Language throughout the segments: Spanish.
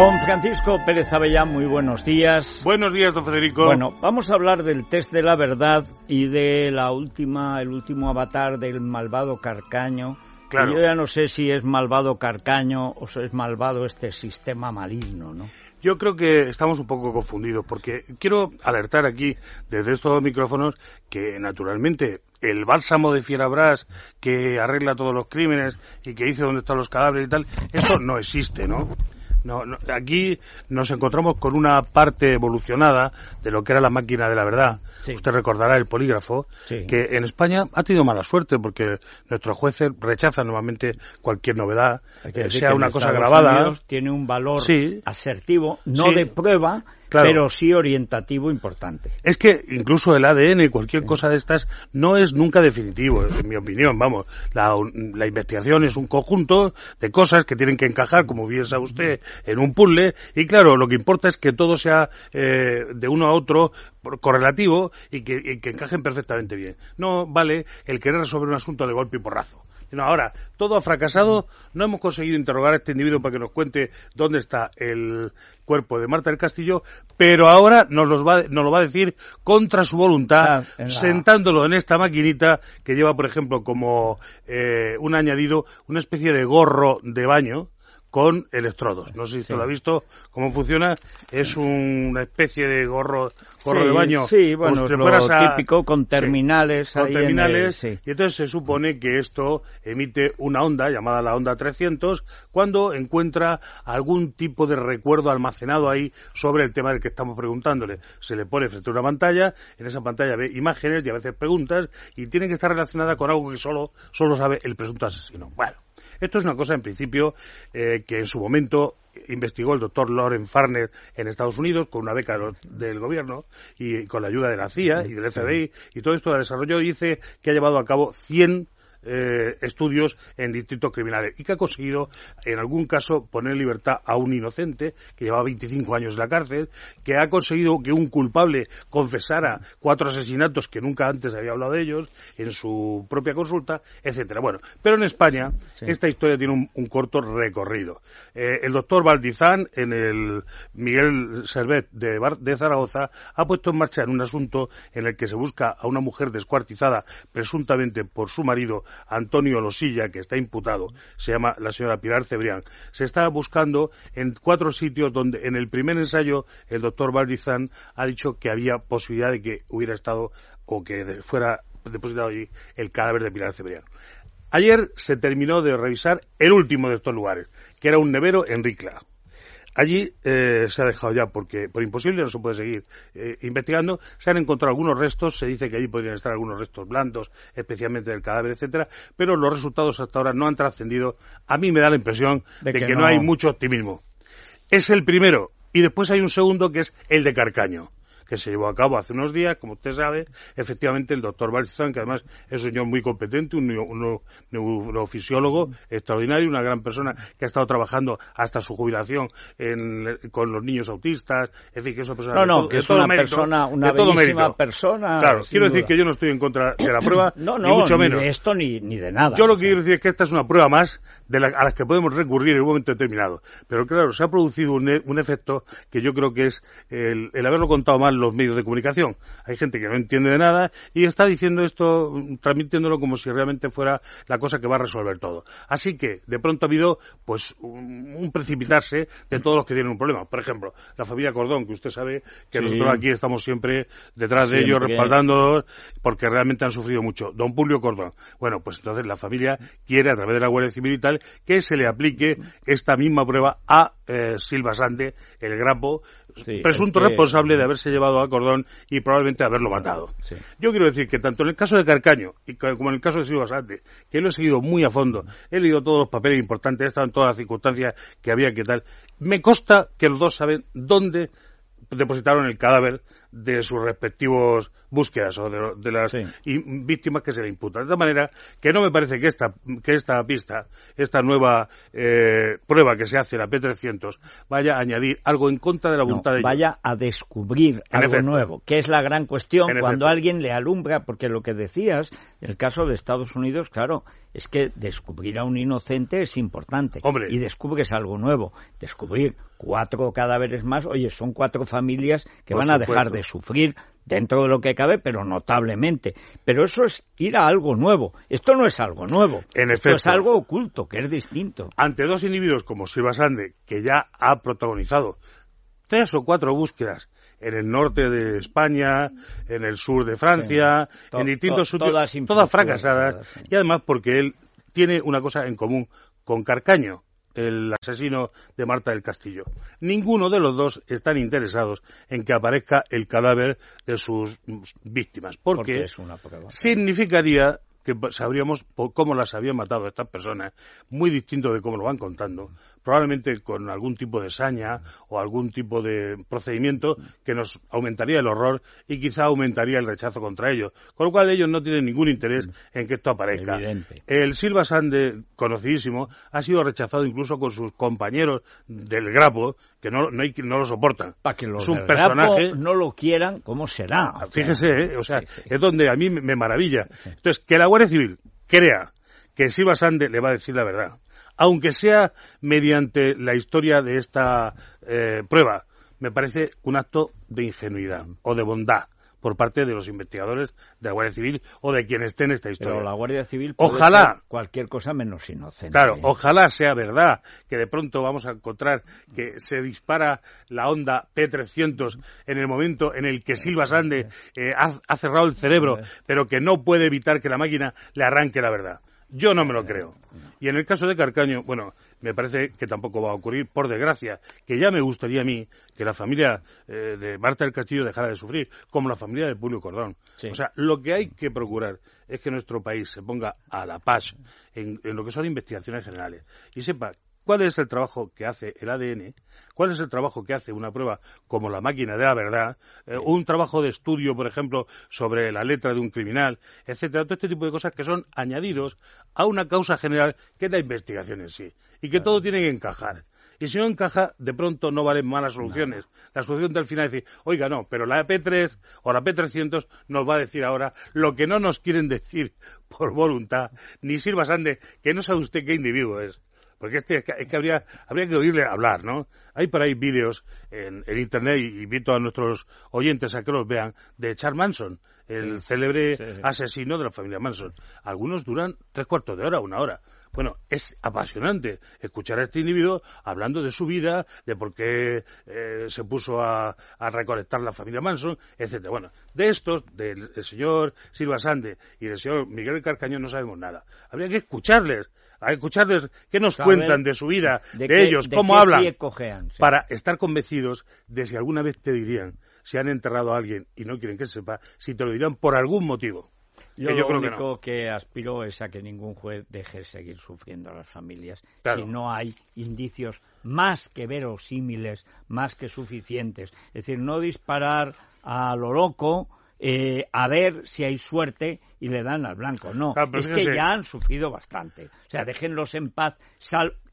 Don Francisco Pérez Avellán, muy buenos días. Buenos días, don Federico. Bueno, vamos a hablar del test de la verdad y de la última, el último avatar del malvado Carcaño. Claro. Yo ya no sé si es malvado Carcaño o si es malvado este sistema maligno, ¿no? Yo creo que estamos un poco confundidos porque quiero alertar aquí desde estos micrófonos que naturalmente el bálsamo de Fierabras que arregla todos los crímenes y que dice dónde están los cadáveres y tal, eso no existe, ¿no? No, no, aquí nos encontramos con una parte evolucionada de lo que era la máquina de la verdad. Sí. Usted recordará el polígrafo, Sí. que en España ha tenido mala suerte porque nuestros jueces rechazan normalmente cualquier novedad, que eh, sea que una cosa Estados grabada. Unidos tiene un valor Sí. asertivo, no de prueba, Claro. pero sí orientativo importante. Es que incluso el ADN y cualquier cosa de estas no es nunca definitivo, en mi opinión. Vamos, la, la investigación es un conjunto de cosas que tienen que encajar, como bien sabe usted, en un puzzle. Y claro, lo que importa es que todo sea eh, de uno a otro correlativo y que, y que encajen perfectamente bien. No vale el querer resolver un asunto de golpe y porrazo. No, ahora, todo ha fracasado, no hemos conseguido interrogar a este individuo para que nos cuente dónde está el cuerpo de Marta del Castillo, pero ahora nos, los va, nos lo va a decir contra su voluntad, Ah, en la- sentándolo en esta maquinita que lleva, por ejemplo, como eh, un añadido, una especie de gorro de baño con electrodos. No sé si Sí. usted lo ha visto cómo funciona. Es una especie de gorro, gorro Sí, de baño. Sí, bueno, lo a- típico con Sí terminales. con ahí en el- terminales sí. y entonces se supone que esto emite una onda llamada la onda 300 cuando encuentra algún tipo de recuerdo almacenado ahí sobre el tema del que estamos preguntándole. Se le pone frente a una pantalla, en esa pantalla ve imágenes y a veces preguntas y tiene que estar relacionada con algo que solo, solo sabe el presunto asesino. Bueno, esto es una cosa en principio eh, que en su momento investigó el doctor Loren Farner en Estados Unidos con una beca de del gobierno y con la ayuda de la CIA y del FBI y todo esto lo desarrolló y dice que ha llevado a cabo 100 eh, estudios en distritos criminales y que ha conseguido en algún caso poner en libertad a un inocente que llevaba 25 años en la cárcel, que ha conseguido que un culpable confesara cuatro asesinatos que nunca antes había hablado de ellos en su propia consulta, etcétera. Bueno, pero en España Sí. esta historia tiene un, un corto recorrido. Eh, el doctor Valdizán, en el Miguel Servet de, Bar- de Zaragoza, ha puesto en marcha en un asunto en el que se busca a una mujer descuartizada presuntamente por su marido Antonio Losilla, que está imputado, se llama la señora Pilar Cebrián. Se está buscando en cuatro sitios donde en el primer ensayo el doctor Valdizán ha dicho que había posibilidad de que hubiera estado o que fuera depositado allí el cadáver de Pilar Cebrián. Ayer se terminó de revisar el último de estos lugares, que era un nevero en Ricla. Allí eh, se ha dejado ya, porque por imposible no se puede seguir eh, investigando. Se han encontrado algunos restos, se dice que allí podrían estar algunos restos blandos, especialmente del cadáver, etcétera, pero los resultados hasta ahora no han trascendido. A mí me da la impresión De de, que que, no no. hay mucho optimismo. Es el primero, y después hay un segundo que es el de Carcaño que se llevó a cabo hace unos días, como usted sabe, efectivamente el doctor Balzán, que además es un señor muy competente, un, neurofisiólogo extraordinario, una gran persona que ha estado trabajando hasta su jubilación en- con los niños autistas, en fin, que es una persona No, de no, todo- que es una mérito, persona, una bellísima persona. Claro, quiero decir que yo no estoy en contra de la prueba, No, no, ni mucho ni menos. de esto ni, ni de nada. Yo lo que quiero decir es que esta es una prueba más de la- a las que podemos recurrir en un momento determinado. Pero claro, se ha producido un, un efecto que yo creo que es el, el haberlo contado mal los medios de comunicación. Hay gente que no entiende de nada y está diciendo esto, transmitiéndolo como si realmente fuera la cosa que va a resolver todo. Así que, de pronto ha habido, pues, un, un precipitarse de todos los que tienen un problema. Por ejemplo, la familia Cordón, que usted sabe que Sí. nosotros aquí estamos siempre detrás de ellos, respaldándolos, porque realmente han sufrido mucho. Don Publio Cordón. Bueno, pues entonces la familia quiere, a través de la Guardia Civil y tal, que se le aplique esta misma prueba a eh, Silva Sande, el grapo, Sí, presunto que- responsable de haberse llevado a Cordón y probablemente haberlo matado. Sí. Yo quiero decir que tanto en el caso de Carcaño y como en el caso de Silva Sande, que lo he seguido muy a fondo, he leído todos los papeles importantes, he estado en todas las circunstancias que había que tal, me consta que los dos saben dónde depositaron el cadáver de sus respectivos búsquedas o de, las víctimas que se le imputan. De tal manera que no me parece que esta, que esta pista, esta nueva eh, prueba que se hace, la P300, vaya a añadir algo en contra de la voluntad de ellos. Vaya a descubrir algo nuevo, que es la gran cuestión cuando alguien le alumbra, porque lo que decías, el caso de Estados Unidos, claro, es que descubrir a un inocente es importante. Y descubres algo nuevo. Descubrir cuatro cadáveres más, oye, son cuatro familias que van a dejar de sufrir dentro de lo que cabe, pero notablemente. Pero eso es ir a algo nuevo. Esto no es algo nuevo. En Esto es algo oculto, que es distinto. Ante dos individuos como Silva Sande, que ya ha protagonizado tres o cuatro búsquedas en el norte de España, en el sur de Francia, en distintos todas, todas fracasadas, y además porque él tiene una cosa en común con Carcaño, el asesino de Marta del Castillo. Ninguno de los dos están interesados en que aparezca el cadáver de sus víctimas, porque, significaría que sabríamos cómo las habían matado estas personas, muy distinto de cómo lo van contando, probablemente con algún tipo de saña o algún tipo de procedimiento que nos aumentaría el horror y quizá aumentaría el rechazo contra ellos. Con lo cual ellos no tienen ningún interés mm. en que esto aparezca. El Silva Sande, conocidísimo, ha sido rechazado incluso con sus compañeros del Grapo, que no, no, hay, no lo soportan. Para que los es un personaje no lo quieran, ¿cómo será? Fíjese, ¿eh? o sea, es donde a mí me maravilla. Entonces, que la Guardia Civil crea que Silva Sande le va a decir la verdad aunque sea mediante la historia de esta eh, prueba, me parece un acto de ingenuidad o de bondad por parte de los investigadores de la Guardia Civil o de quien esté en esta historia. Pero la Guardia Civil puede ojalá cualquier cosa menos inocente. Claro, ojalá sea verdad que de pronto vamos a encontrar que se dispara la onda P300 en el momento en el que Silva Sande eh, ha cerrado el cerebro, pero que no puede evitar que la máquina le arranque la verdad. Yo no me lo creo. Y en el caso de Carcaño, bueno, me parece que tampoco va a ocurrir, por desgracia, que ya me gustaría a mí que la familia eh, de Marta del Castillo dejara de sufrir, como la familia de Julio Cordón. O sea, lo que hay que procurar es que nuestro país se ponga a la paz en, en lo que son investigaciones generales y sepa cuál es el trabajo que hace el ADN, cuál es el trabajo que hace una prueba como la máquina de la verdad, eh, un trabajo de estudio, por ejemplo, sobre la letra de un criminal, etcétera, todo este tipo de cosas que son añadidos a una causa general que es la investigación en sí, y que todo tiene que encajar. Y si no encaja, de pronto no valen malas soluciones. La solución del final es decir, oiga, no, pero la P3 o la P300 nos va a decir ahora lo que no nos quieren decir por voluntad, ni sirva Sande, que no sabe usted qué individuo es. Porque este, es que habría, habría que oírle hablar, ¿no? Hay por ahí vídeos en, Internet, y invito a nuestros oyentes a que los vean, de Charles Manson, el célebre asesino de la familia Manson. Algunos duran tres cuartos de hora, una hora. Bueno, es apasionante escuchar a este individuo hablando de su vida, de por qué eh, se puso a, recolectar la familia Manson, etcétera. Bueno, de estos, del, señor Silva Sande y del señor Miguel Carcañón no sabemos nada. Habría que escucharles, a escucharles qué nos cuentan de su vida, de, ellos, cómo hablan, para estar convencidos de si alguna vez te dirían si han enterrado a alguien y no quieren que se sepa, si te lo dirán por algún motivo. Yo, lo único que, aspiro es a que ningún juez deje seguir sufriendo a las familias si no hay indicios más que verosímiles, más que suficientes. Es decir, no disparar a lo loco eh, a ver si hay suerte y le dan al blanco. No, es que ya han sufrido bastante. O sea, déjenlos en paz.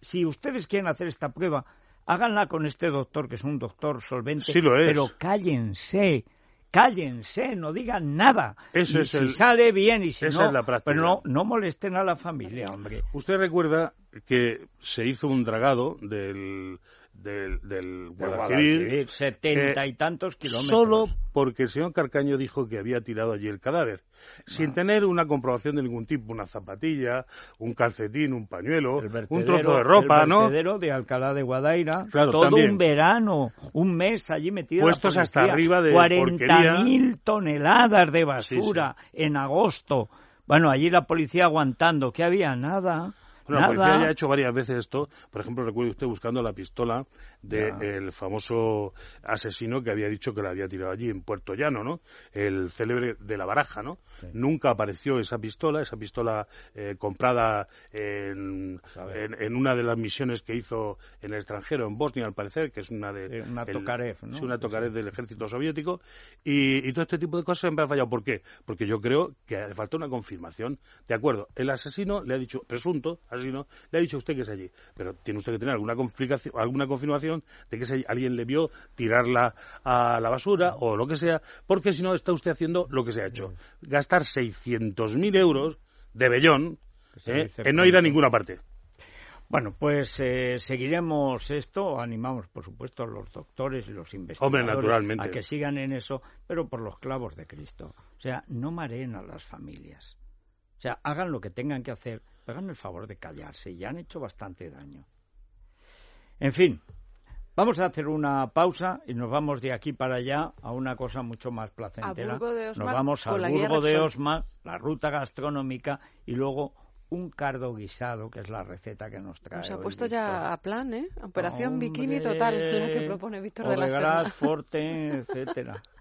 si ustedes quieren hacer esta prueba, háganla con este doctor, que es un doctor solvente, pero cállense cállense, no digan nada. Eso si sale bien y si no, pero no, no molesten a la familia, hombre. Usted recuerda que se hizo un dragado del del, del Guadalquivir, setenta y tantos kilómetros. Solo porque el señor Carcaño dijo que había tirado allí el cadáver, sin tener una comprobación de ningún tipo, una zapatilla, un calcetín, un pañuelo, un trozo de ropa, el vertedero de Alcalá de Guadaira, todo un verano, un mes allí metido Puestos hasta arriba de 40.000 toneladas de basura en agosto. Bueno, allí la policía aguantando, que había nada Bueno, la policía ya ha hecho varias veces esto. Por ejemplo, recuerde usted buscando la pistola del famoso asesino que había dicho que la había tirado allí en Puerto Llano, ¿no? El célebre de la baraja, ¿no? Nunca apareció esa pistola, esa pistola eh, comprada en, en, una de las misiones que hizo en el extranjero, en Bosnia, al parecer, que es una de... una Tokarev, ¿no? Sí, una Tokarev del ejército soviético. Y, y, todo este tipo de cosas siempre ha fallado. ¿Por qué? Porque yo creo que hace falta una confirmación. De acuerdo, el asesino le ha dicho, presunto asesino, le ha dicho a usted que es allí. Pero tiene usted que tener alguna, alguna confirmación de que alguien le vio tirarla a la basura o lo que sea, porque si no está usted haciendo lo que se ha hecho. Gastar 600.000 euros de bellón ¿eh? en no ir a ninguna parte. Bueno, pues eh, seguiremos esto, animamos por supuesto a los doctores y los investigadores a que sigan en eso, pero por los clavos de Cristo. O sea, no mareen a las familias. O sea, hagan lo que tengan que hacer, hagan el favor de callarse, ya han hecho bastante daño. En fin, vamos a hacer una pausa y nos vamos de aquí para allá a una cosa mucho más placentera. nos vamos al Burgo de Osma, la ruta gastronómica y luego un cardo guisado, que es la receta que nos trae. Se ha puesto ya a plan, ¿eh? Operación bikini total, la que propone Víctor de la Serna. Forte, etcétera.